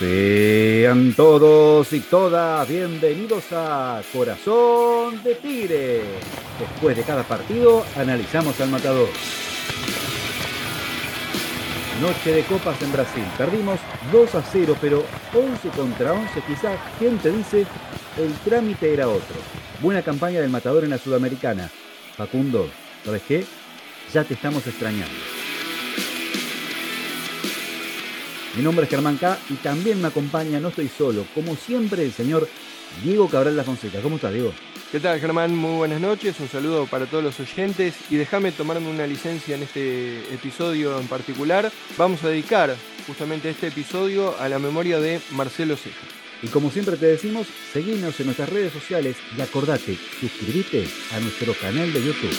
Sean todos y todas bienvenidos a Corazón de Tigre. Después de cada partido analizamos al matador. Noche de copas en Brasil. Perdimos 2 a 0, pero 11 contra 11 quizás, ¿quién te dice? El trámite era otro. Buena campaña del matador en la Sudamericana. Facundo, ¿sabes qué? Ya te estamos extrañando. Mi nombre es Germán K y también me acompaña, no estoy solo, como siempre, el señor Diego Cabral La Fonseca. ¿Cómo estás, Diego? ¿Qué tal, Germán? Muy buenas noches. Un saludo para todos los oyentes y déjame tomarme una licencia en este episodio en particular. Vamos a dedicar justamente este episodio a la memoria de Marcelo Ceja. Y como siempre te decimos, seguinos en nuestras redes sociales y acordate, suscríbete a nuestro canal de YouTube.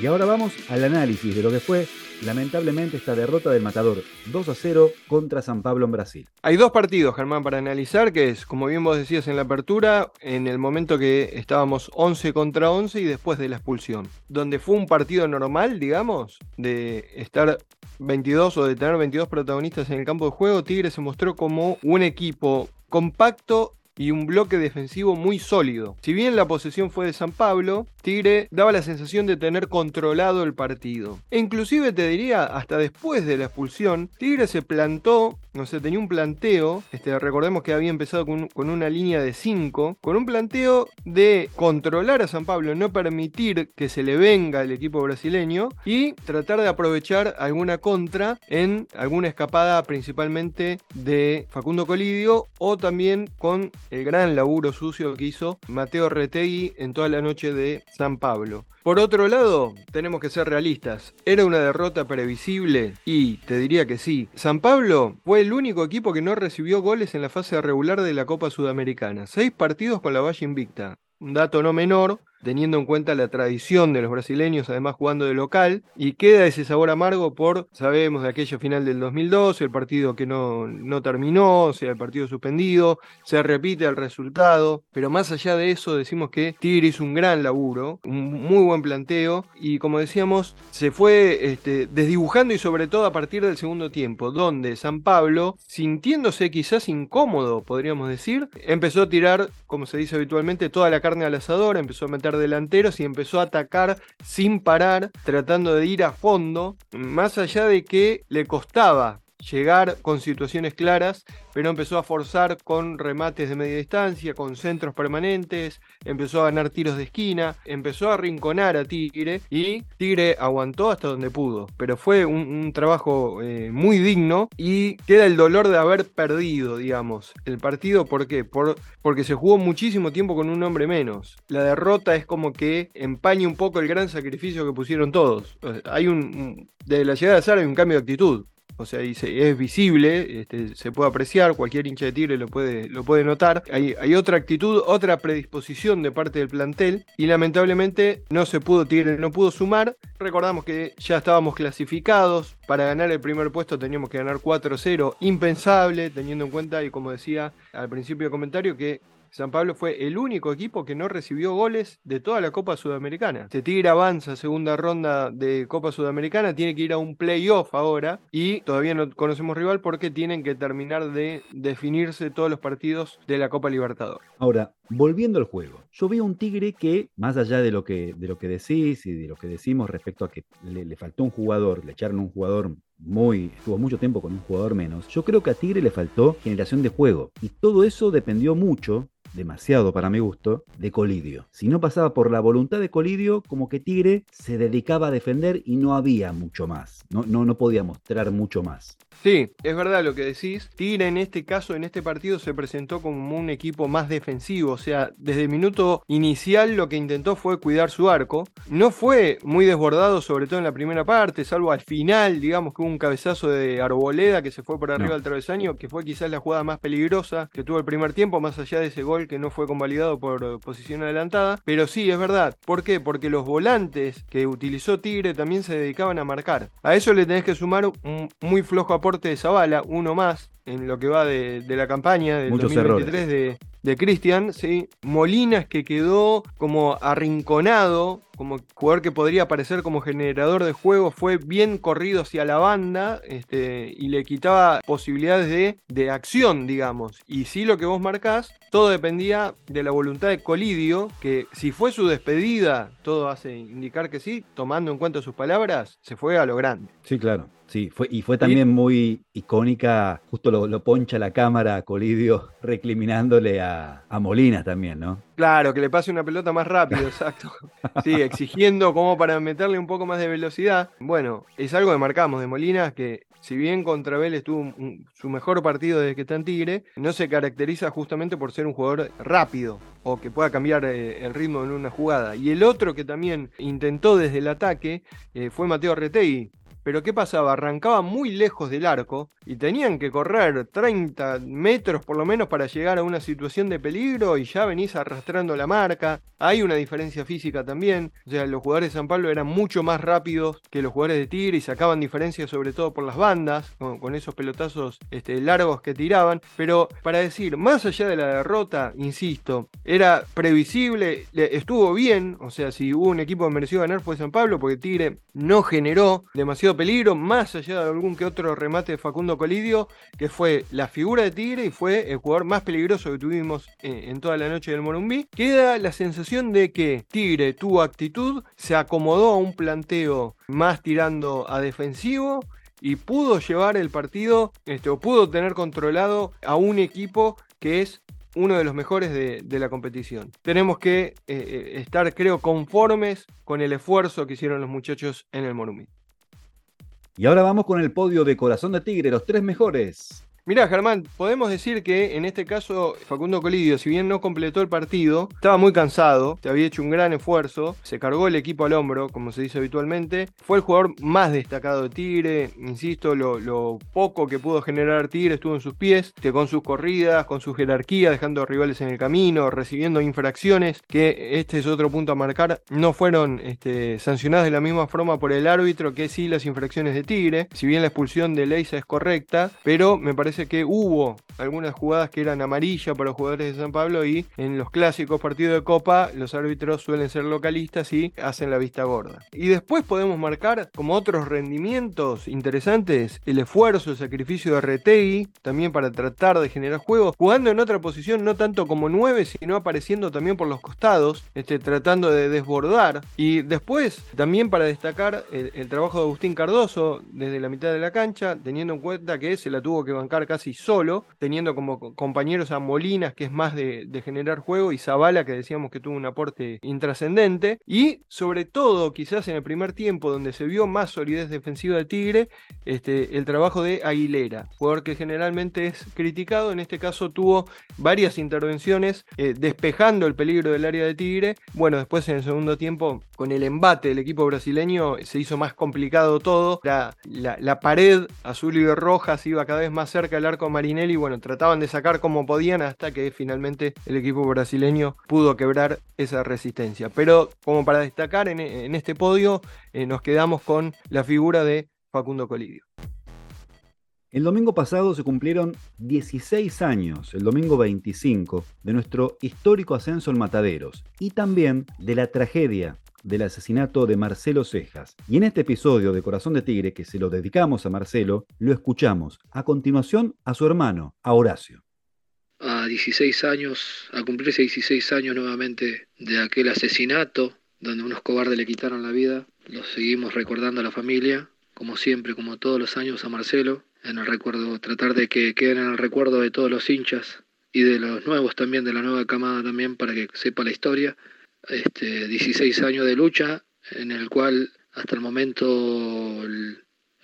Y ahora vamos al análisis de lo que fue lamentablemente esta derrota del Matador 2 a 0 contra San Pablo en Brasil. Hay dos partidos, Germán, para analizar, que es, como bien vos decías en la apertura, en el momento que estábamos 11 contra 11 y después de la expulsión, donde fue un partido normal, digamos, de estar 22 o de tener 22 protagonistas en el campo de juego, Tigre se mostró como un equipo compacto y un bloque defensivo muy sólido. Si bien la posesión fue de San Pablo, Tigre daba la sensación de tener controlado el partido. E inclusive te diría, hasta después de la expulsión, Tigre se plantó, no sé, tenía un planteo, este, recordemos que había empezado con, con una línea de 5, con un planteo de controlar a San Pablo, no permitir que se le venga el equipo brasileño y tratar de aprovechar alguna contra en alguna escapada principalmente de Facundo Colidio o también con el gran laburo sucio que hizo Mateo Retegui en toda la noche de San Pablo. Por otro lado, tenemos que ser realistas. ¿Era una derrota previsible? Y te diría que sí. San Pablo fue el único equipo que no recibió goles en la fase regular de la Copa Sudamericana. Seis partidos con la Valle Invicta. Un dato no menor, teniendo en cuenta la tradición de los brasileños, además jugando de local, y queda ese sabor amargo por, sabemos, de aquella final del 2012, el partido que no, no terminó, o sea, el partido suspendido, se repite el resultado, pero más allá de eso decimos que Tigre hizo un gran laburo, un muy buen planteo, y como decíamos, se fue este, desdibujando y sobre todo a partir del segundo tiempo, donde San Pablo, sintiéndose quizás incómodo, podríamos decir, empezó a tirar, como se dice habitualmente, toda la carne al asador, empezó a meter delanteros y empezó a atacar sin parar, tratando de ir a fondo, más allá de que le costaba llegar con situaciones claras, pero empezó a forzar con remates de media distancia, con centros permanentes, empezó a ganar tiros de esquina, empezó a rinconar a Tigre y Tigre aguantó hasta donde pudo, pero fue un, trabajo eh, muy digno y queda el dolor de haber perdido, digamos, el partido, ¿por qué? Por, porque se jugó muchísimo tiempo con un hombre menos. La derrota es como que empaña un poco el gran sacrificio que pusieron todos. Hay un, de la llegada de Sara hay un cambio de actitud o sea, es visible, este, se puede apreciar, cualquier hincha de Tigre lo puede, lo puede notar. Hay, otra actitud, otra predisposición de parte del plantel y lamentablemente no se pudo, Tigre no pudo sumar. Recordamos que ya estábamos clasificados, para ganar el primer puesto teníamos que ganar 4-0, impensable, teniendo en cuenta, y como decía al principio del comentario, que San Pablo fue el único equipo que no recibió goles de toda la Copa Sudamericana. Este Tigre avanza segunda ronda de Copa Sudamericana, tiene que ir a un playoff ahora y todavía no conocemos rival porque tienen que terminar de definirse todos los partidos de la Copa Libertadores. Ahora, volviendo al juego, yo veo un Tigre que, más allá de lo que, de lo que decís y de lo que decimos respecto a que le, le faltó un jugador, le echaron un jugador muy, estuvo mucho tiempo con un jugador menos, yo creo que a Tigre le faltó generación de juego. Y todo eso dependió mucho demasiado para mi gusto, de Colidio. Si no pasaba por la voluntad de Colidio, como que Tigre se dedicaba a defender y no había mucho más. No, no, no podía mostrar mucho más. Sí, es verdad lo que decís. Tigre en este caso, en este partido, se presentó como un equipo más defensivo. O sea, desde el minuto inicial lo que intentó fue cuidar su arco. No fue muy desbordado, sobre todo en la primera parte, salvo al final, digamos que hubo un cabezazo de Arboleda que se fue por arriba del travesaño, que fue quizás la jugada más peligrosa que tuvo el primer tiempo, más allá de ese gol que no fue convalidado por posición adelantada. Pero sí, es verdad. ¿Por qué? Porque los volantes que utilizó Tigre también se dedicaban a marcar. A eso le tenés que sumar un muy flojo aporte de Zavala, uno más en lo que va de, la campaña del 2023 de, de Cristian, ¿sí? Molinas que quedó como arrinconado como jugador que podría aparecer como generador de juego, fue bien corrido hacia la banda este, y le quitaba posibilidades de, de acción, digamos. Y sí lo que vos marcás, todo dependía de la voluntad de Colidio, que si fue su despedida, todo hace indicar que sí, tomando en cuenta sus palabras, se fue a lo grande. Sí, claro. Sí, fue, y fue también muy icónica, justo lo, poncha la cámara a Colidio recriminándole a, a Molina también, ¿no? Claro, que le pase una pelota más rápido, exacto. Sí, exigiendo como para meterle un poco más de velocidad. Bueno, es algo que marcamos de Molina, que si bien contra Vélez tuvo su mejor partido desde que está en Tigre, no se caracteriza justamente por ser un jugador rápido o que pueda cambiar eh, el ritmo en una jugada. Y el otro que también intentó desde el ataque eh, fue Mateo Retegui, pero ¿qué pasaba? Arrancaba muy lejos del arco y tenían que correr 30 metros por lo menos para llegar a una situación de peligro y ya venís arrastrando la marca. Hay una diferencia física también. O sea, los jugadores de San Pablo eran mucho más rápidos que los jugadores de Tigre y sacaban diferencias sobre todo por las bandas, con, esos pelotazos este, largos que tiraban. Pero para decir, más allá de la derrota, insisto, era previsible, estuvo bien. O sea, si hubo un equipo que mereció ganar fue San Pablo porque Tigre no generó demasiado peligro, más allá de algún que otro remate de Facundo Colidio, que fue la figura de Tigre y fue el jugador más peligroso que tuvimos eh, en, toda la noche del Morumbí. Queda la sensación de que Tigre tuvo actitud, se acomodó a un planteo más tirando a defensivo y pudo llevar el partido, este, o pudo tener controlado a un equipo que es uno de los mejores de, la competición. Tenemos que eh, eh, estar, creo, conformes con el esfuerzo que hicieron los muchachos en el Morumbí. Y ahora vamos con el podio de Corazón de Tigre, los tres mejores. Mira, Germán, podemos decir que en este caso Facundo Colidio, si bien no completó el partido, estaba muy cansado, te había hecho un gran esfuerzo, se cargó el equipo al hombro, como se dice habitualmente. Fue el jugador más destacado de Tigre, insisto, lo, poco que pudo generar Tigre estuvo en sus pies, que con sus corridas, con su jerarquía, dejando rivales en el camino, recibiendo infracciones, que este es otro punto a marcar, no fueron este, sancionadas de la misma forma por el árbitro que sí las infracciones de Tigre. Si bien la expulsión de Leisa es correcta, pero me parece que hubo algunas jugadas que eran amarillas para los jugadores de San Pablo y en los clásicos partidos de Copa los árbitros suelen ser localistas y hacen la vista gorda. Y después podemos marcar como otros rendimientos interesantes el esfuerzo, el sacrificio de Retegui, también para tratar de generar juegos, jugando en otra posición no tanto como 9, sino apareciendo también por los costados, este, tratando de desbordar. Y después también para destacar el, el trabajo de Agustín Cardoso desde la mitad de la cancha, teniendo en cuenta que se la tuvo que bancar casi solo, teniendo como compañeros a Molinas, que es más de, generar juego, y Zavala, que decíamos que tuvo un aporte intrascendente, y sobre todo, quizás en el primer tiempo, donde se vio más solidez defensiva de Tigre, este, el trabajo de Aguilera, jugador que generalmente es criticado, en este caso tuvo varias intervenciones eh, despejando el peligro del área de Tigre, bueno, después en el segundo tiempo, con el embate del equipo brasileño, se hizo más complicado todo, la, la, la pared azul y roja se iba cada vez más cerca el arco Marinelli, bueno, trataban de sacar como podían hasta que finalmente el equipo brasileño pudo quebrar esa resistencia. Pero como para destacar en, este podio, eh, nos quedamos con la figura de Facundo Colidio. El domingo pasado se cumplieron 16 años, el domingo 25, de nuestro histórico ascenso en Mataderos y también de la tragedia del asesinato de Marcelo Cejas. Y en este episodio de Corazón de Tigre, que se lo dedicamos a Marcelo, lo escuchamos a continuación a su hermano, a Horacio. A 16 años, a cumplirse 16 años nuevamente de aquel asesinato, donde unos cobardes le quitaron la vida, lo seguimos recordando a la familia, como siempre, como todos los años a Marcelo, en el recuerdo, tratar de que queden en el recuerdo de todos los hinchas y de los nuevos también, de la nueva camada también, para que sepa la historia este, 16 años de lucha en el cual hasta el momento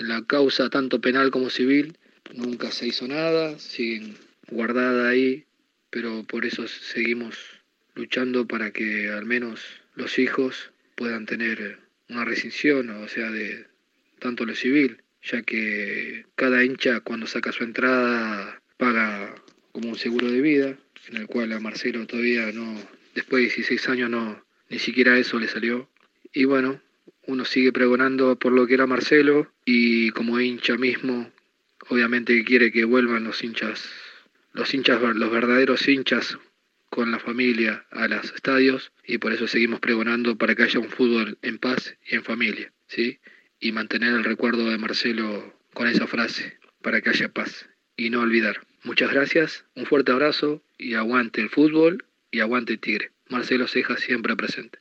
la causa tanto penal como civil nunca se hizo nada, siguen guardada ahí, pero por eso seguimos luchando para que al menos los hijos puedan tener una rescisión, o sea, de tanto lo civil, ya que cada hincha cuando saca su entrada paga como un seguro de vida, en el cual a Marcelo todavía no, después de 16 años no, ni siquiera eso le salió. Y bueno, uno sigue pregonando por lo que era Marcelo y como hincha mismo, obviamente quiere que vuelvan los hinchas, los hinchas, los verdaderos hinchas, con la familia a los estadios y por eso seguimos pregonando para que haya un fútbol en paz y en familia, ¿sí? Y mantener el recuerdo de Marcelo con esa frase, para que haya paz y no olvidar. Muchas gracias, un fuerte abrazo y aguante el fútbol y aguante Tigre. Marcelo Ceja siempre presente.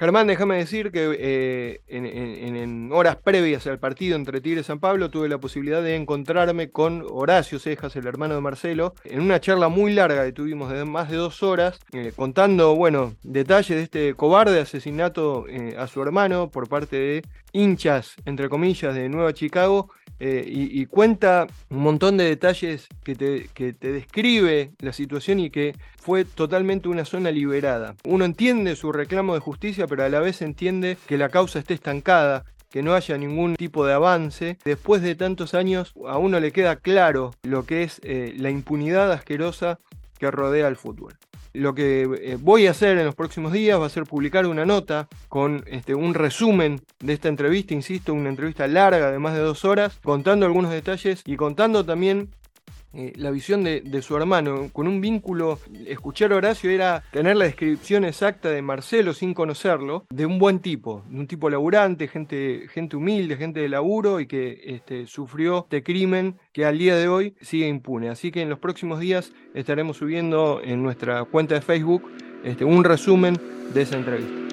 Germán, déjame decir que eh, en, horas previas al partido entre Tigre y San Pablo tuve la posibilidad de encontrarme con Horacio Cejas, el hermano de Marcelo, en una charla muy larga que tuvimos de más de dos horas, eh, contando, bueno, detalles de este cobarde asesinato eh, a su hermano por parte de hinchas, entre comillas, de Nueva Chicago, eh, y, cuenta un montón de detalles que te, que te, describe la situación y que fue totalmente una zona liberada. Uno entiende su reclamo de justicia, pero a la vez entiende que la causa esté estancada, que no haya ningún tipo de avance. Después de tantos años, a uno le queda claro lo que es eh, la impunidad asquerosa que rodea al fútbol. Lo que eh, voy a hacer en los próximos días va a ser publicar una nota con este, un resumen de esta entrevista, insisto, una entrevista larga de más de dos horas, contando algunos detalles y contando también eh, la visión de, su hermano, con un vínculo, escuchar a Horacio era tener la descripción exacta de Marcelo sin conocerlo, de un buen tipo, de un tipo laburante, gente, gente humilde, gente de laburo y que este, sufrió este crimen que al día de hoy sigue impune. Así que en los próximos días estaremos subiendo en nuestra cuenta de Facebook este, un resumen de esa entrevista.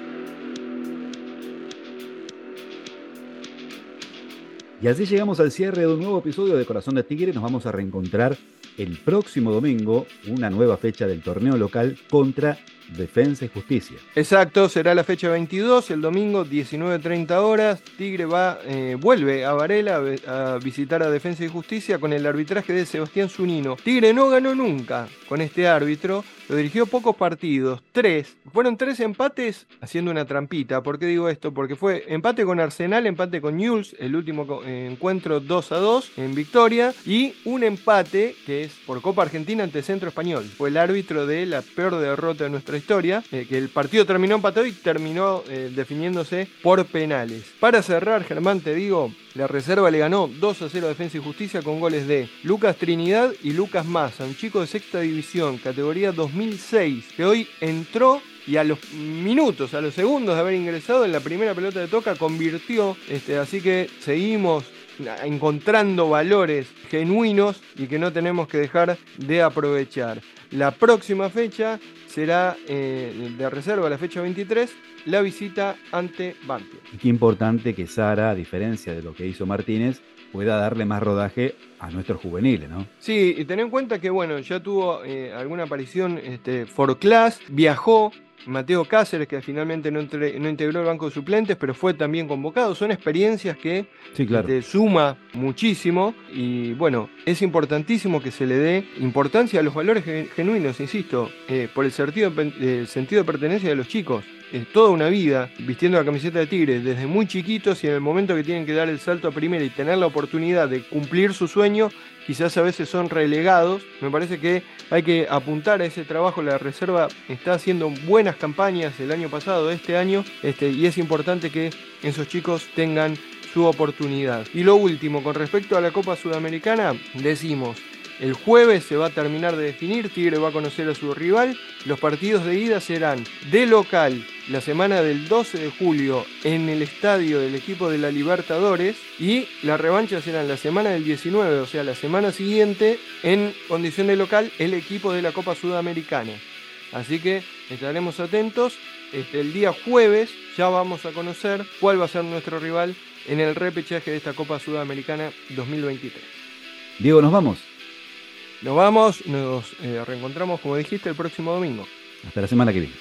Y así llegamos al cierre de un nuevo episodio de Corazón de Tigre. Nos vamos a reencontrar el próximo domingo, una nueva fecha del torneo local contra Defensa y Justicia. Exacto, será la fecha 22, el domingo 19.30 horas. Tigre va, eh, vuelve a Varela a, visitar a Defensa y Justicia con el arbitraje de Sebastián Zunino. Tigre no ganó nunca con este árbitro, lo dirigió pocos partidos, tres. Fueron tres empates haciendo una trampita. ¿Por qué digo esto? Porque fue empate con Arsenal, empate con Newell's, el último encuentro 2 a 2 en victoria, y un empate que es por Copa Argentina ante Centro Español. Fue el árbitro de la peor derrota de nuestra historia, eh, que el partido terminó empatado y terminó eh, definiéndose por penales. Para cerrar, Germán, te digo, la reserva le ganó 2 a 0 a Defensa y Justicia con goles de Lucas Trinidad y Lucas Massa, un chico de sexta división, categoría 2006, que hoy entró y a los minutos, a los segundos de haber ingresado en la primera pelota de toca, convirtió. Este, así que seguimos encontrando valores genuinos y que no tenemos que dejar de aprovechar. La próxima fecha será eh, de reserva, la fecha 23, la visita ante Banfield. Qué importante que Sara, a diferencia de lo que hizo Martínez, pueda darle más rodaje a nuestros juveniles, ¿no? Sí, y ten en cuenta que, bueno, ya tuvo eh, alguna aparición este, for class, viajó Mateo Cáceres, que finalmente no, integró el banco de suplentes, pero fue también convocado. Son experiencias que sí, te suma muchísimo y bueno, es importantísimo que se le dé importancia a los valores genuinos, insisto, eh, por el sentido, el sentido de pertenencia de los chicos es toda una vida vistiendo la camiseta de Tigre desde muy chiquitos y en el momento que tienen que dar el salto a primera y tener la oportunidad de cumplir su sueño, quizás a veces son relegados. Me parece que hay que apuntar a ese trabajo. La reserva está haciendo buenas campañas el año pasado, este año, este, y es importante que esos chicos tengan su oportunidad. Y lo último, con respecto a la Copa Sudamericana, decimos, el jueves se va a terminar de definir, Tigre va a conocer a su rival. Los partidos de ida serán de local la semana del 12 de julio en el estadio del equipo de la Libertadores y la revancha será la semana del 19, o sea, la semana siguiente en condición de local el equipo de la Copa Sudamericana. Así que estaremos atentos. Este, el día jueves ya vamos a conocer cuál va a ser nuestro rival en el repechaje de esta Copa Sudamericana 2023. Diego, nos vamos. Nos vamos, nos eh, reencontramos, como dijiste, el próximo domingo. Hasta la semana que viene.